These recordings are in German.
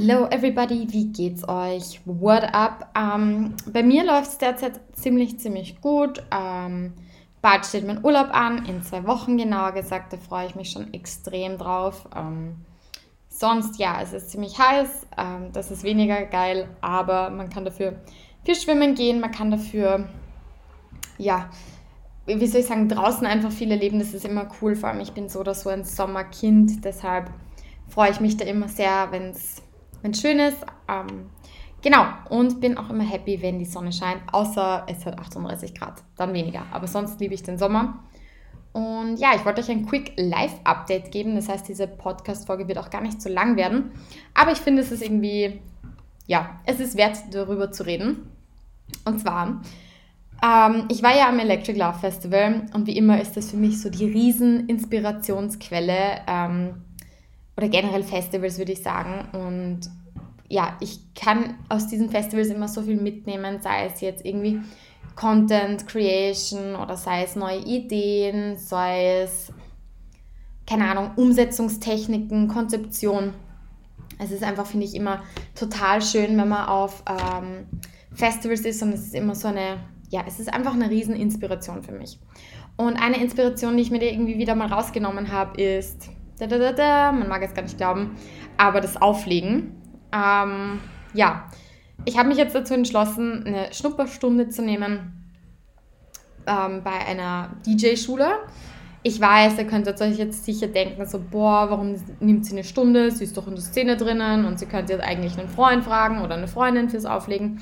Hallo everybody, wie geht's euch? What up? Ähm, bei mir läuft es derzeit ziemlich, ziemlich gut. Ähm, bald steht mein Urlaub an, in zwei Wochen genauer gesagt, da freue ich mich schon extrem drauf. Ähm, sonst, ja, es ist ziemlich heiß, ähm, das ist weniger geil, aber man kann dafür viel schwimmen gehen, man kann dafür, ja, wie soll ich sagen, draußen einfach viel erleben, das ist immer cool, vor allem ich bin so oder so ein Sommerkind, deshalb freue ich mich da immer sehr, wenn es schön ist. Ähm, genau, und bin auch immer happy, wenn die Sonne scheint, außer es hat 38 Grad, dann weniger. Aber sonst liebe ich den Sommer. Und ja, ich wollte euch ein Quick Live-Update geben. Das heißt, diese Podcast-Folge wird auch gar nicht so lang werden. Aber ich finde, es ist irgendwie, ja, es ist wert, darüber zu reden. Und zwar, ähm, ich war ja am Electric Love Festival und wie immer ist das für mich so die riesen Inspirationsquelle. Ähm, oder generell Festivals, würde ich sagen. Und ja, ich kann aus diesen Festivals immer so viel mitnehmen, sei es jetzt irgendwie Content Creation oder sei es neue Ideen, sei es, keine Ahnung, Umsetzungstechniken, Konzeption. Es ist einfach, finde ich, immer total schön, wenn man auf ähm, Festivals ist und es ist immer so eine, ja, es ist einfach eine riesen Inspiration für mich. Und eine Inspiration, die ich mir irgendwie wieder mal rausgenommen habe, ist da, da, da, da, man mag es gar nicht glauben, aber das Auflegen. Ähm, ja, ich habe mich jetzt dazu entschlossen, eine Schnupperstunde zu nehmen ähm, bei einer DJ-Schule. Ich weiß, ihr könntet euch jetzt sicher denken, so, boah, warum nimmt sie eine Stunde? Sie ist doch in der Szene drinnen und sie könnte jetzt eigentlich einen Freund fragen oder eine Freundin fürs Auflegen.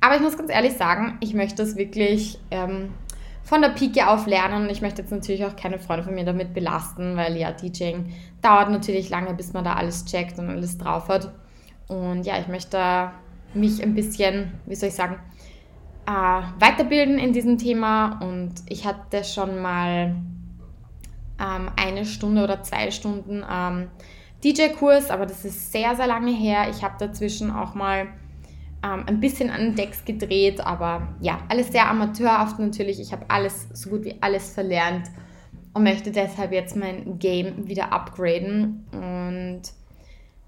Aber ich muss ganz ehrlich sagen, ich möchte das wirklich ähm, von der Pike auf lernen. Ich möchte jetzt natürlich auch keine Freunde von mir damit belasten, weil ja, DJing dauert natürlich lange, bis man da alles checkt und alles drauf hat. Und ja, ich möchte mich ein bisschen, wie soll ich sagen, äh, weiterbilden in diesem Thema. Und ich hatte schon mal ähm, eine Stunde oder zwei Stunden ähm, DJ-Kurs, aber das ist sehr, sehr lange her. Ich habe dazwischen auch mal ähm, ein bisschen an den Decks gedreht, aber ja, alles sehr amateurhaft natürlich. Ich habe alles, so gut wie alles verlernt und möchte deshalb jetzt mein Game wieder upgraden. Und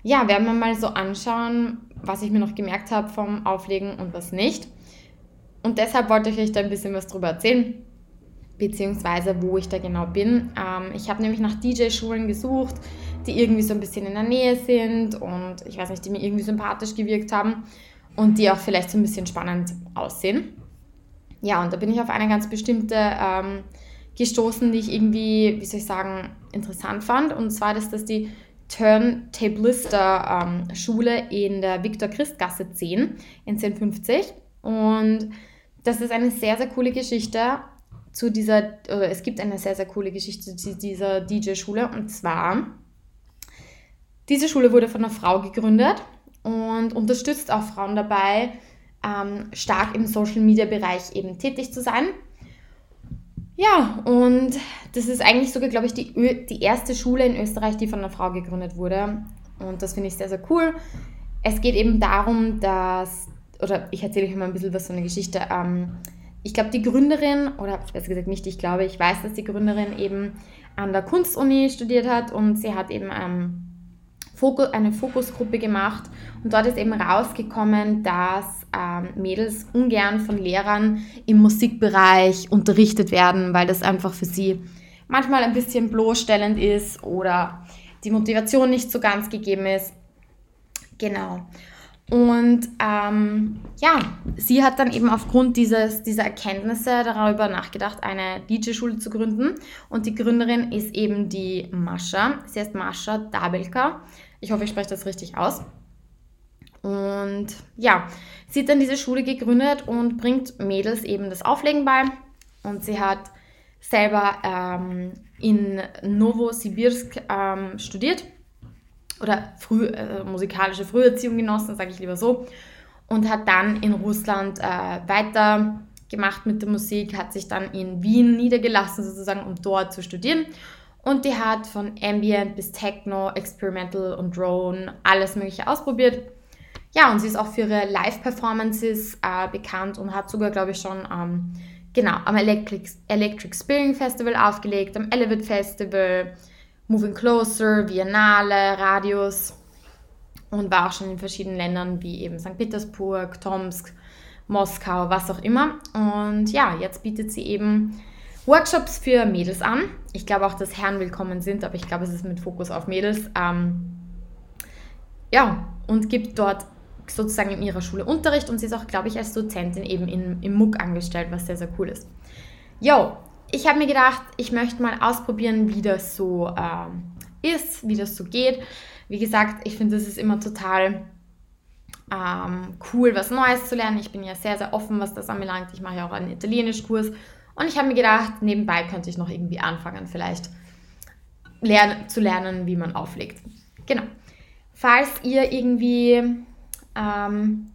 ja, werden wir mal so anschauen, was ich mir noch gemerkt habe vom Auflegen und was nicht. Und deshalb wollte ich euch da ein bisschen was drüber erzählen, beziehungsweise wo ich da genau bin. Ähm, ich habe nämlich nach DJ-Schulen gesucht, die irgendwie so ein bisschen in der Nähe sind und ich weiß nicht, die mir irgendwie sympathisch gewirkt haben und die auch vielleicht so ein bisschen spannend aussehen. Ja, und da bin ich auf eine ganz bestimmte ähm, gestoßen, die ich irgendwie, wie soll ich sagen, interessant fand. Und zwar ist das die Turntablister ähm, Schule in der Viktor-Christ-Gasse 10 in 1050. Und das ist eine sehr, sehr coole Geschichte zu dieser, oder es gibt eine sehr, sehr coole Geschichte zu dieser DJ-Schule. Und zwar, diese Schule wurde von einer Frau gegründet und unterstützt auch Frauen dabei, ähm, stark im Social-Media-Bereich eben tätig zu sein. Ja, und das ist eigentlich sogar, glaube ich, die, die erste Schule in Österreich, die von einer Frau gegründet wurde. Und das finde ich sehr, sehr cool. Es geht eben darum, dass, oder ich erzähle euch mal ein bisschen was so eine Geschichte. Ähm, ich glaube, die Gründerin, oder besser gesagt nicht, ich glaube, ich weiß, dass die Gründerin eben an der Kunstuni studiert hat und sie hat eben ähm, eine Fokusgruppe gemacht und dort ist eben rausgekommen, dass ähm, Mädels ungern von Lehrern im Musikbereich unterrichtet werden, weil das einfach für sie manchmal ein bisschen bloßstellend ist oder die Motivation nicht so ganz gegeben ist. Genau. Und ähm, ja, sie hat dann eben aufgrund dieses, dieser Erkenntnisse darüber nachgedacht, eine DJ-Schule zu gründen. Und die Gründerin ist eben die Mascha. Sie heißt Mascha Dabelka. Ich hoffe, ich spreche das richtig aus. Und ja, sie hat dann diese Schule gegründet und bringt Mädels eben das Auflegen bei. Und sie hat selber ähm, in Novosibirsk ähm, studiert oder früh, äh, musikalische Früherziehung genossen, sage ich lieber so. Und hat dann in Russland äh, weiter gemacht mit der Musik, hat sich dann in Wien niedergelassen sozusagen, um dort zu studieren und die hat von Ambient bis Techno, Experimental und Drone alles Mögliche ausprobiert. Ja, und sie ist auch für ihre Live-Performances äh, bekannt und hat sogar, glaube ich, schon ähm, genau, am Electric, Electric Spring Festival aufgelegt, am Elevate Festival, Moving Closer, Biennale, Radius. und war auch schon in verschiedenen Ländern wie eben St. Petersburg, Tomsk, Moskau, was auch immer. Und ja, jetzt bietet sie eben Workshops für Mädels an. Ich glaube auch, dass Herren willkommen sind, aber ich glaube, es ist mit Fokus auf Mädels. Ähm, ja, und gibt dort sozusagen in ihrer Schule Unterricht und sie ist auch, glaube ich, als Dozentin eben in, im MOOC angestellt, was sehr, sehr cool ist. Jo, ich habe mir gedacht, ich möchte mal ausprobieren, wie das so ähm, ist, wie das so geht. Wie gesagt, ich finde, es ist immer total ähm, cool, was Neues zu lernen. Ich bin ja sehr, sehr offen, was das anbelangt. Ich mache ja auch einen Italienischkurs. Und ich habe mir gedacht, nebenbei könnte ich noch irgendwie anfangen, vielleicht lernen, zu lernen, wie man auflegt. Genau. Falls ihr irgendwie ähm,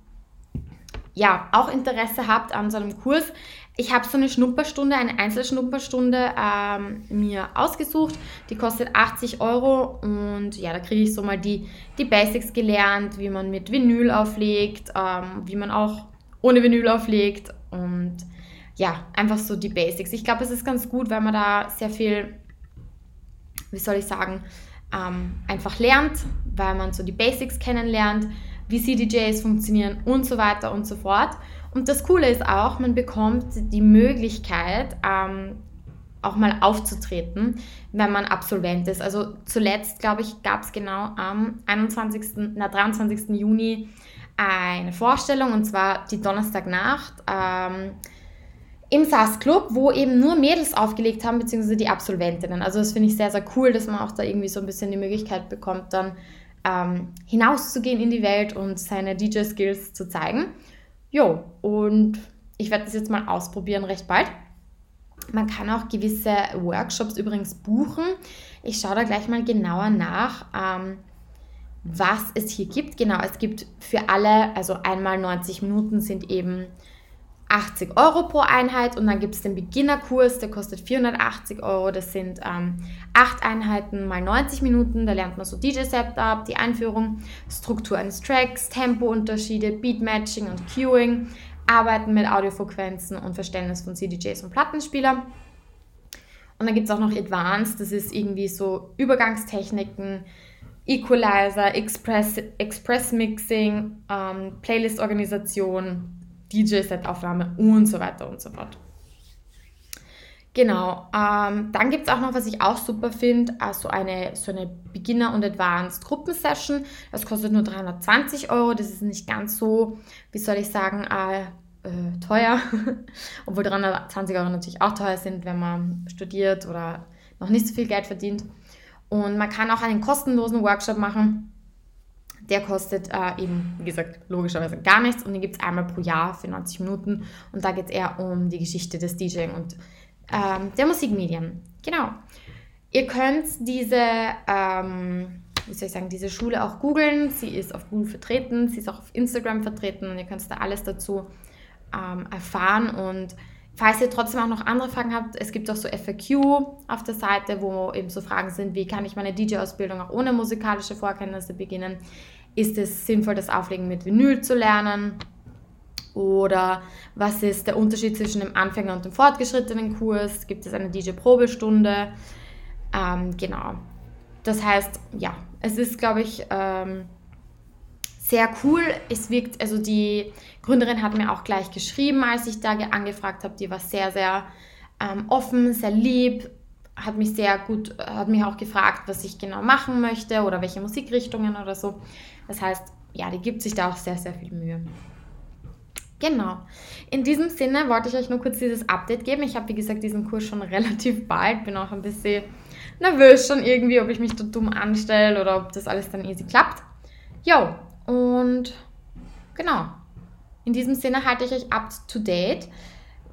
ja, auch Interesse habt an so einem Kurs, ich habe so eine Schnupperstunde, eine Einzelschnupperstunde ähm, mir ausgesucht. Die kostet 80 Euro und ja, da kriege ich so mal die, die Basics gelernt, wie man mit Vinyl auflegt, ähm, wie man auch ohne Vinyl auflegt und ja, einfach so die Basics. Ich glaube, es ist ganz gut, weil man da sehr viel, wie soll ich sagen, ähm, einfach lernt, weil man so die Basics kennenlernt, wie CDJs funktionieren und so weiter und so fort. Und das Coole ist auch, man bekommt die Möglichkeit, ähm, auch mal aufzutreten, wenn man Absolvent ist. Also zuletzt, glaube ich, gab es genau am 21., na, 23. Juni eine Vorstellung und zwar die Donnerstagnacht ähm, im SAS Club, wo eben nur Mädels aufgelegt haben, beziehungsweise die Absolventinnen. Also das finde ich sehr, sehr cool, dass man auch da irgendwie so ein bisschen die Möglichkeit bekommt, dann ähm, hinauszugehen in die Welt und seine DJ-Skills zu zeigen. Jo, und ich werde das jetzt mal ausprobieren recht bald. Man kann auch gewisse Workshops übrigens buchen. Ich schaue da gleich mal genauer nach, ähm, was es hier gibt. Genau, es gibt für alle, also einmal 90 Minuten sind eben 80 Euro pro Einheit und dann gibt es den Beginnerkurs, der kostet 480 Euro. Das sind ähm, 8 Einheiten mal 90 Minuten. Da lernt man so DJ-Setup, die Einführung, Struktur eines Tracks, Tempounterschiede, Beatmatching und Cueing, Arbeiten mit Audiofrequenzen und Verständnis von CDJs und Plattenspielern. Und dann gibt es auch noch Advanced, das ist irgendwie so Übergangstechniken, Equalizer, Express, Express Mixing, ähm, Playlist-Organisation, DJ-Set-Aufnahme und so weiter und so fort. Genau, ähm, dann gibt es auch noch, was ich auch super finde, also eine, so eine Beginner- und Advanced-Gruppensession. Das kostet nur 320 Euro, das ist nicht ganz so, wie soll ich sagen, äh, äh, teuer. Obwohl 320 Euro natürlich auch teuer sind, wenn man studiert oder noch nicht so viel Geld verdient. Und man kann auch einen kostenlosen Workshop machen der kostet äh, eben, wie gesagt, logischerweise gar nichts und den gibt es einmal pro Jahr für 90 Minuten und da geht es eher um die Geschichte des DJing und ähm, der Musikmedien. Genau. Ihr könnt diese, ähm, wie soll ich sagen, diese Schule auch googeln. Sie ist auf Google vertreten, sie ist auch auf Instagram vertreten und ihr könnt da alles dazu ähm, erfahren und Falls ihr trotzdem auch noch andere Fragen habt, es gibt auch so FAQ auf der Seite, wo eben so Fragen sind, wie kann ich meine DJ-Ausbildung auch ohne musikalische Vorkenntnisse beginnen? Ist es sinnvoll, das Auflegen mit Vinyl zu lernen? Oder was ist der Unterschied zwischen dem Anfänger und dem fortgeschrittenen Kurs? Gibt es eine DJ-Probestunde? Ähm, genau. Das heißt, ja, es ist, glaube ich, ähm, sehr cool. Es wirkt, also die Gründerin hat mir auch gleich geschrieben, als ich da angefragt habe. Die war sehr, sehr ähm, offen, sehr lieb, hat mich sehr gut, hat mich auch gefragt, was ich genau machen möchte oder welche Musikrichtungen oder so. Das heißt, ja, die gibt sich da auch sehr, sehr viel Mühe. Genau. In diesem Sinne wollte ich euch nur kurz dieses Update geben. Ich habe, wie gesagt, diesen Kurs schon relativ bald, bin auch ein bisschen nervös schon irgendwie, ob ich mich da dumm anstelle oder ob das alles dann easy klappt. Jo, und genau, in diesem Sinne halte ich euch up to date,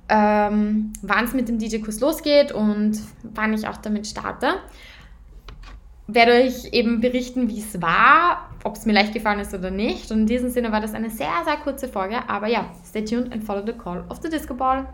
ähm, wann es mit dem DJ-Kurs losgeht und wann ich auch damit starte. Werde euch eben berichten, wie es war, ob es mir leicht gefallen ist oder nicht. Und in diesem Sinne war das eine sehr, sehr kurze Folge. Aber ja, stay tuned and follow the call of the Disco Ball.